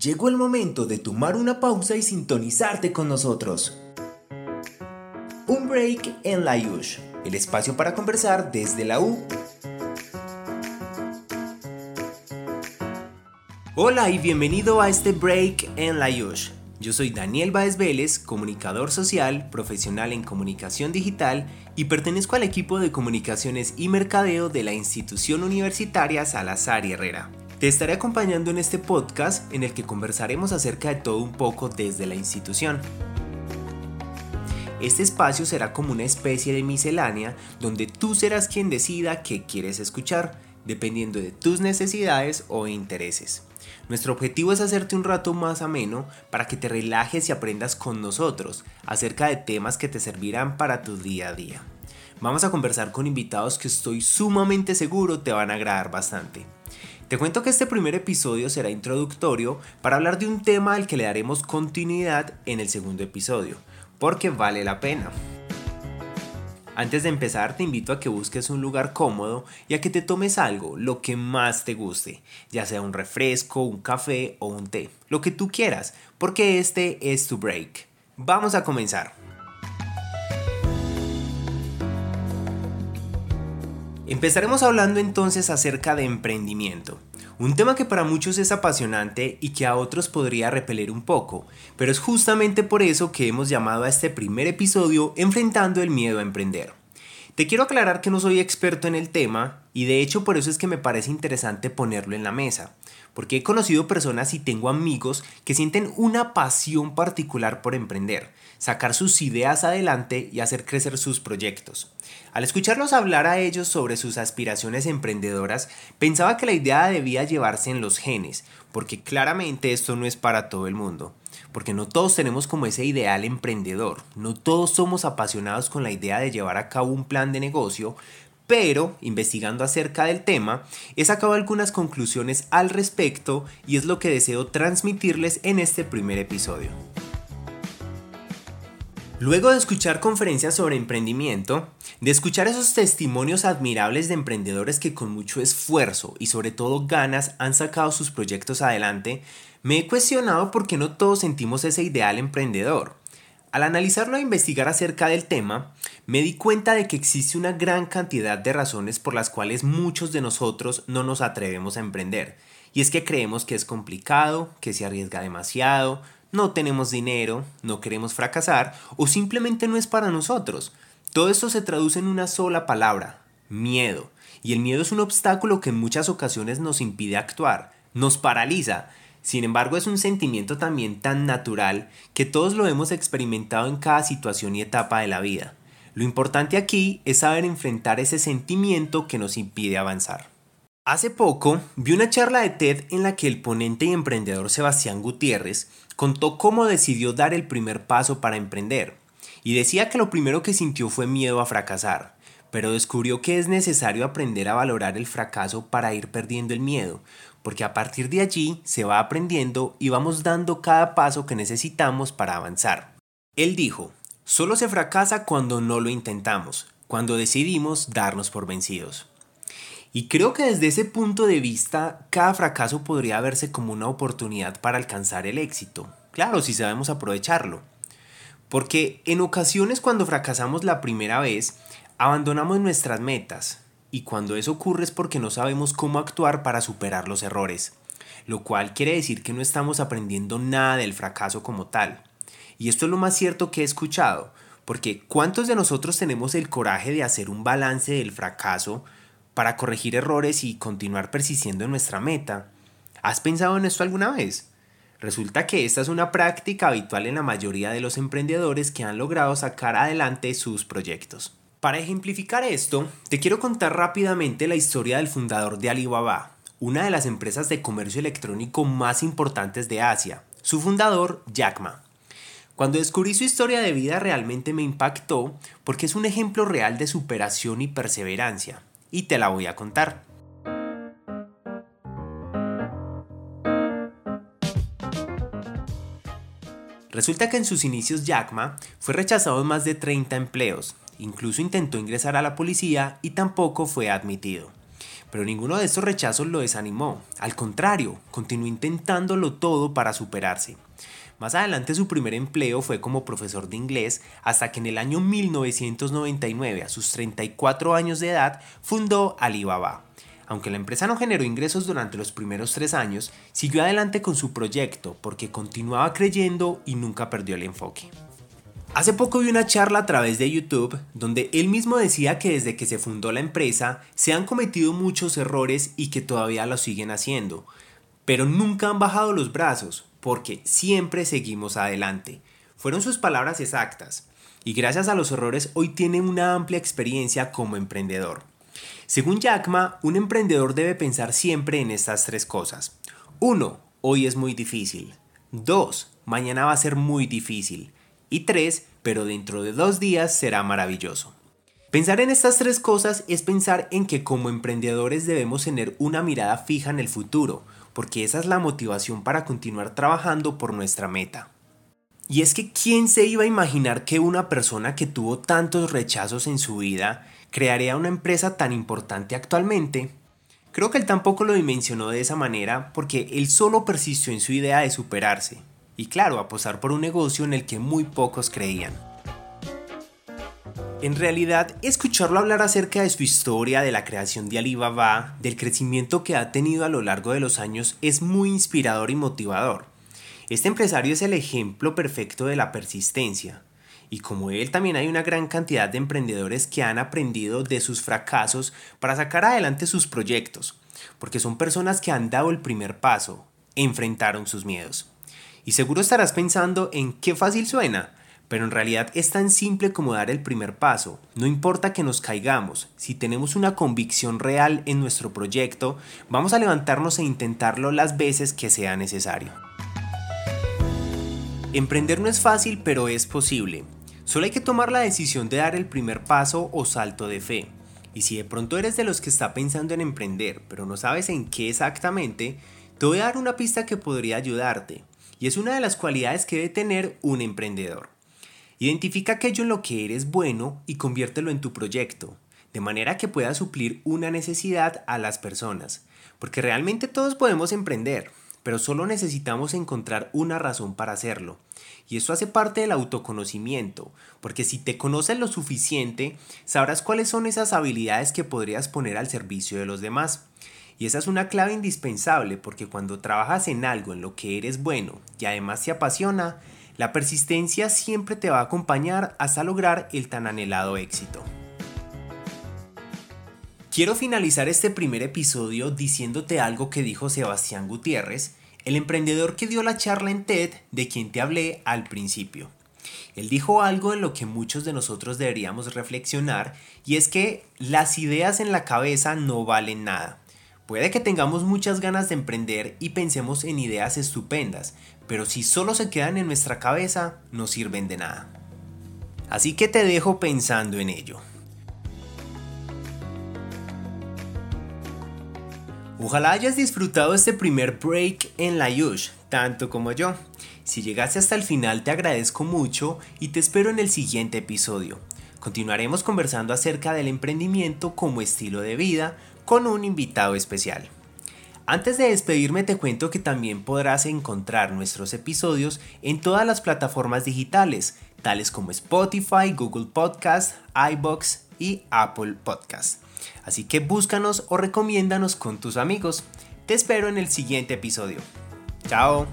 Llegó el momento de tomar una pausa y sintonizarte con nosotros. Un break en la USH, el espacio para conversar desde la U. Hola y bienvenido a este break en la USH. Yo soy Daniel Baez Vélez, comunicador social, profesional en comunicación digital y pertenezco al equipo de comunicaciones y mercadeo de la institución universitaria Salazar y Herrera. Te estaré acompañando en este podcast en el que conversaremos acerca de todo un poco desde la institución. Este espacio será como una especie de miscelánea donde tú serás quien decida qué quieres escuchar, dependiendo de tus necesidades o intereses. Nuestro objetivo es hacerte un rato más ameno para que te relajes y aprendas con nosotros acerca de temas que te servirán para tu día a día. Vamos a conversar con invitados que estoy sumamente seguro te van a agradar bastante. Te cuento que este primer episodio será introductorio para hablar de un tema al que le daremos continuidad en el segundo episodio, porque vale la pena. Antes de empezar te invito a que busques un lugar cómodo y a que te tomes algo, lo que más te guste, ya sea un refresco, un café o un té, lo que tú quieras, porque este es tu break. Vamos a comenzar. Empezaremos hablando entonces acerca de emprendimiento. Un tema que para muchos es apasionante y que a otros podría repeler un poco, pero es justamente por eso que hemos llamado a este primer episodio Enfrentando el miedo a emprender. Te quiero aclarar que no soy experto en el tema y de hecho por eso es que me parece interesante ponerlo en la mesa, porque he conocido personas y tengo amigos que sienten una pasión particular por emprender, sacar sus ideas adelante y hacer crecer sus proyectos. Al escucharlos hablar a ellos sobre sus aspiraciones emprendedoras, pensaba que la idea debía llevarse en los genes, porque claramente esto no es para todo el mundo, porque no todos tenemos como ese ideal emprendedor, no todos somos apasionados con la idea de llevar a cabo un plan de negocio, pero investigando acerca del tema, he sacado algunas conclusiones al respecto y es lo que deseo transmitirles en este primer episodio. Luego de escuchar conferencias sobre emprendimiento, de escuchar esos testimonios admirables de emprendedores que con mucho esfuerzo y sobre todo ganas han sacado sus proyectos adelante, me he cuestionado por qué no todos sentimos ese ideal emprendedor. Al analizarlo e investigar acerca del tema, me di cuenta de que existe una gran cantidad de razones por las cuales muchos de nosotros no nos atrevemos a emprender. Y es que creemos que es complicado, que se arriesga demasiado, no tenemos dinero, no queremos fracasar o simplemente no es para nosotros. Todo esto se traduce en una sola palabra, miedo. Y el miedo es un obstáculo que en muchas ocasiones nos impide actuar, nos paraliza. Sin embargo, es un sentimiento también tan natural que todos lo hemos experimentado en cada situación y etapa de la vida. Lo importante aquí es saber enfrentar ese sentimiento que nos impide avanzar. Hace poco vi una charla de TED en la que el ponente y emprendedor Sebastián Gutiérrez contó cómo decidió dar el primer paso para emprender, y decía que lo primero que sintió fue miedo a fracasar, pero descubrió que es necesario aprender a valorar el fracaso para ir perdiendo el miedo, porque a partir de allí se va aprendiendo y vamos dando cada paso que necesitamos para avanzar. Él dijo, solo se fracasa cuando no lo intentamos, cuando decidimos darnos por vencidos. Y creo que desde ese punto de vista, cada fracaso podría verse como una oportunidad para alcanzar el éxito. Claro, si sabemos aprovecharlo. Porque en ocasiones cuando fracasamos la primera vez, abandonamos nuestras metas. Y cuando eso ocurre es porque no sabemos cómo actuar para superar los errores. Lo cual quiere decir que no estamos aprendiendo nada del fracaso como tal. Y esto es lo más cierto que he escuchado. Porque ¿cuántos de nosotros tenemos el coraje de hacer un balance del fracaso para corregir errores y continuar persistiendo en nuestra meta. ¿Has pensado en esto alguna vez? Resulta que esta es una práctica habitual en la mayoría de los emprendedores que han logrado sacar adelante sus proyectos. Para ejemplificar esto, te quiero contar rápidamente la historia del fundador de Alibaba, una de las empresas de comercio electrónico más importantes de Asia, su fundador Jack Ma. Cuando descubrí su historia de vida realmente me impactó porque es un ejemplo real de superación y perseverancia y te la voy a contar. Resulta que en sus inicios Jack Ma fue rechazado en más de 30 empleos, incluso intentó ingresar a la policía y tampoco fue admitido. Pero ninguno de estos rechazos lo desanimó. Al contrario, continuó intentándolo todo para superarse. Más adelante su primer empleo fue como profesor de inglés hasta que en el año 1999, a sus 34 años de edad, fundó Alibaba. Aunque la empresa no generó ingresos durante los primeros tres años, siguió adelante con su proyecto porque continuaba creyendo y nunca perdió el enfoque. Hace poco vi una charla a través de YouTube donde él mismo decía que desde que se fundó la empresa se han cometido muchos errores y que todavía lo siguen haciendo, pero nunca han bajado los brazos porque siempre seguimos adelante. Fueron sus palabras exactas y gracias a los errores hoy tiene una amplia experiencia como emprendedor. Según Jack Ma, un emprendedor debe pensar siempre en estas tres cosas. 1. Hoy es muy difícil. 2. Mañana va a ser muy difícil. Y 3. Pero dentro de dos días será maravilloso. Pensar en estas tres cosas es pensar en que como emprendedores debemos tener una mirada fija en el futuro, porque esa es la motivación para continuar trabajando por nuestra meta. Y es que ¿quién se iba a imaginar que una persona que tuvo tantos rechazos en su vida crearía una empresa tan importante actualmente? Creo que él tampoco lo dimensionó de esa manera porque él solo persistió en su idea de superarse y claro, apostar por un negocio en el que muy pocos creían. En realidad, escucharlo hablar acerca de su historia, de la creación de Alibaba, del crecimiento que ha tenido a lo largo de los años, es muy inspirador y motivador. Este empresario es el ejemplo perfecto de la persistencia, y como él también hay una gran cantidad de emprendedores que han aprendido de sus fracasos para sacar adelante sus proyectos, porque son personas que han dado el primer paso, enfrentaron sus miedos. Y seguro estarás pensando en qué fácil suena, pero en realidad es tan simple como dar el primer paso. No importa que nos caigamos, si tenemos una convicción real en nuestro proyecto, vamos a levantarnos e intentarlo las veces que sea necesario. Emprender no es fácil, pero es posible. Solo hay que tomar la decisión de dar el primer paso o salto de fe. Y si de pronto eres de los que está pensando en emprender, pero no sabes en qué exactamente, te voy a dar una pista que podría ayudarte. Y es una de las cualidades que debe tener un emprendedor. Identifica aquello en lo que eres bueno y conviértelo en tu proyecto, de manera que puedas suplir una necesidad a las personas. Porque realmente todos podemos emprender, pero solo necesitamos encontrar una razón para hacerlo. Y eso hace parte del autoconocimiento, porque si te conoces lo suficiente, sabrás cuáles son esas habilidades que podrías poner al servicio de los demás. Y esa es una clave indispensable porque cuando trabajas en algo en lo que eres bueno y además te apasiona, la persistencia siempre te va a acompañar hasta lograr el tan anhelado éxito. Quiero finalizar este primer episodio diciéndote algo que dijo Sebastián Gutiérrez, el emprendedor que dio la charla en TED de quien te hablé al principio. Él dijo algo en lo que muchos de nosotros deberíamos reflexionar y es que las ideas en la cabeza no valen nada. Puede que tengamos muchas ganas de emprender y pensemos en ideas estupendas, pero si solo se quedan en nuestra cabeza, no sirven de nada. Así que te dejo pensando en ello. Ojalá hayas disfrutado este primer break en la Yush, tanto como yo. Si llegaste hasta el final te agradezco mucho y te espero en el siguiente episodio. Continuaremos conversando acerca del emprendimiento como estilo de vida con un invitado especial. Antes de despedirme te cuento que también podrás encontrar nuestros episodios en todas las plataformas digitales, tales como Spotify, Google Podcast, iBox y Apple Podcast. Así que búscanos o recomiéndanos con tus amigos. Te espero en el siguiente episodio. Chao.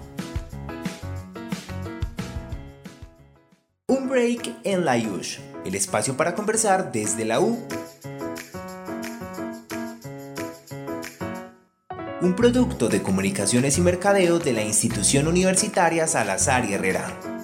Un break en la USH, el espacio para conversar desde la U. Producto de comunicaciones y mercadeo de la institución universitaria Salazar y Herrera.